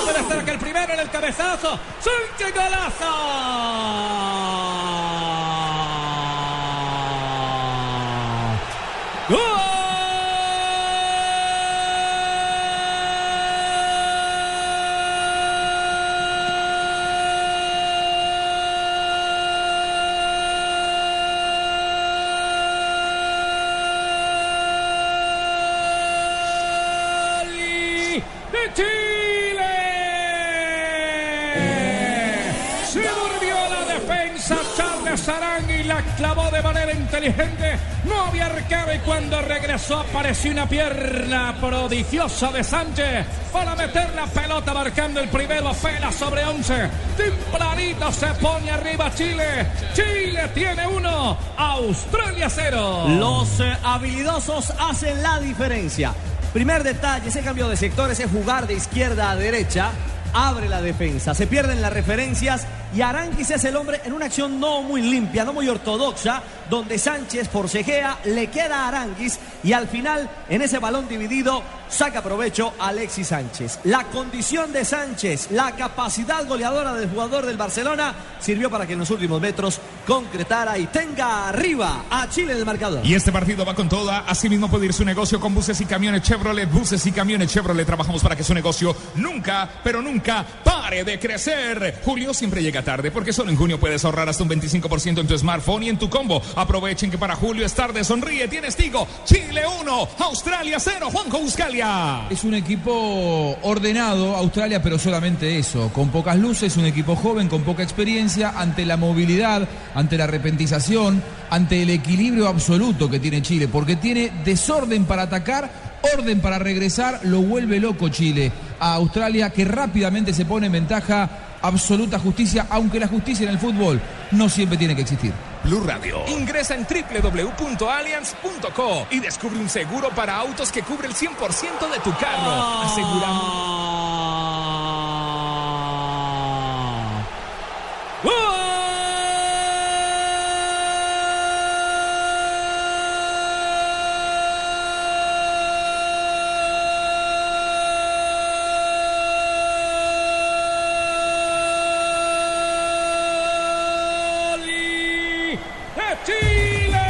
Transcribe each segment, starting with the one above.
Servicio puede estar que el primero en el cabezazo. ¡Sánchez golazo! ¡Gol de manera inteligente. No había arquero y cuando regresó apareció una pierna prodigiosa de Sánchez para meter la pelota marcando el primero apenas sobre 11. Tempranito se pone arriba Chile. Chile tiene uno, Australia cero. Los eh, habilidosos hacen la diferencia. Primer detalle, ese cambio de sector, ese jugar de izquierda a derecha, abre la defensa. Se pierden las referencias y Aranguis es el hombre en una acción no muy limpia, no muy ortodoxa, donde Sánchez forcejea, le queda a Aranguis y al final, en ese balón dividido, saca provecho Alexis Sánchez. La condición de Sánchez, la capacidad goleadora del jugador del Barcelona, sirvió para que en los últimos metros concretara y tenga arriba a Chile en el marcador. Y este partido va con toda. Asimismo puede ir su negocio con buses y camiones Chevrolet. Buses y camiones Chevrolet. Trabajamos para que su negocio nunca, pero nunca pare de crecer. Julio siempre llega tarde porque solo en junio puedes ahorrar hasta un 25% en tu smartphone y en tu combo. Aprovechen que para julio es tarde. Sonríe, tienes Tigo. Chile 1, Australia 0. Juanjo Buscalia. Es un equipo ordenado, Australia, pero solamente eso. Con pocas luces, un equipo joven, con poca experiencia, ante la movilidad, ante la repentización, ante el equilibrio absoluto que tiene Chile, porque tiene desorden para atacar, orden para regresar, lo vuelve loco Chile a Australia, que rápidamente se pone en ventaja absoluta justicia, aunque la justicia en el fútbol no siempre tiene que existir. Blue Radio. Ingresa en www.allianz.co y descubre un seguro para autos que cubre el 100% de tu carro. Aseguramos. Chile.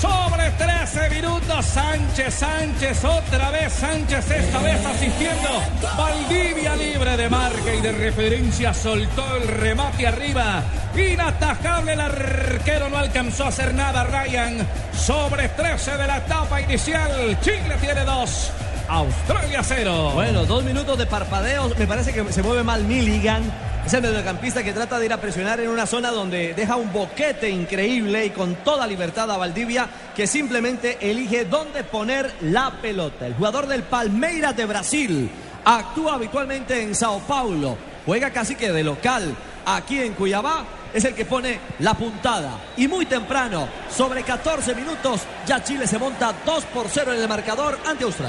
Sobre 13 minutos, Sánchez, Sánchez, otra vez Sánchez, esta vez asistiendo. Valdivia libre de marca y de referencia, soltó el remate arriba. Inatajable el arquero, no alcanzó a hacer nada Ryan. Sobre 13 de la etapa inicial, Chile tiene dos. Australia cero. Bueno, dos minutos de parpadeos. Me parece que se mueve mal Milligan. Es el mediocampista que trata de ir a presionar en una zona donde deja un boquete increíble y con toda libertad a Valdivia, que simplemente elige dónde poner la pelota. El jugador del Palmeiras de Brasil actúa habitualmente en Sao Paulo, juega casi que de local aquí en Cuyabá. Es el que pone la puntada. Y muy temprano, sobre 14 minutos, ya Chile se monta 2 por 0 en el marcador ante Australia.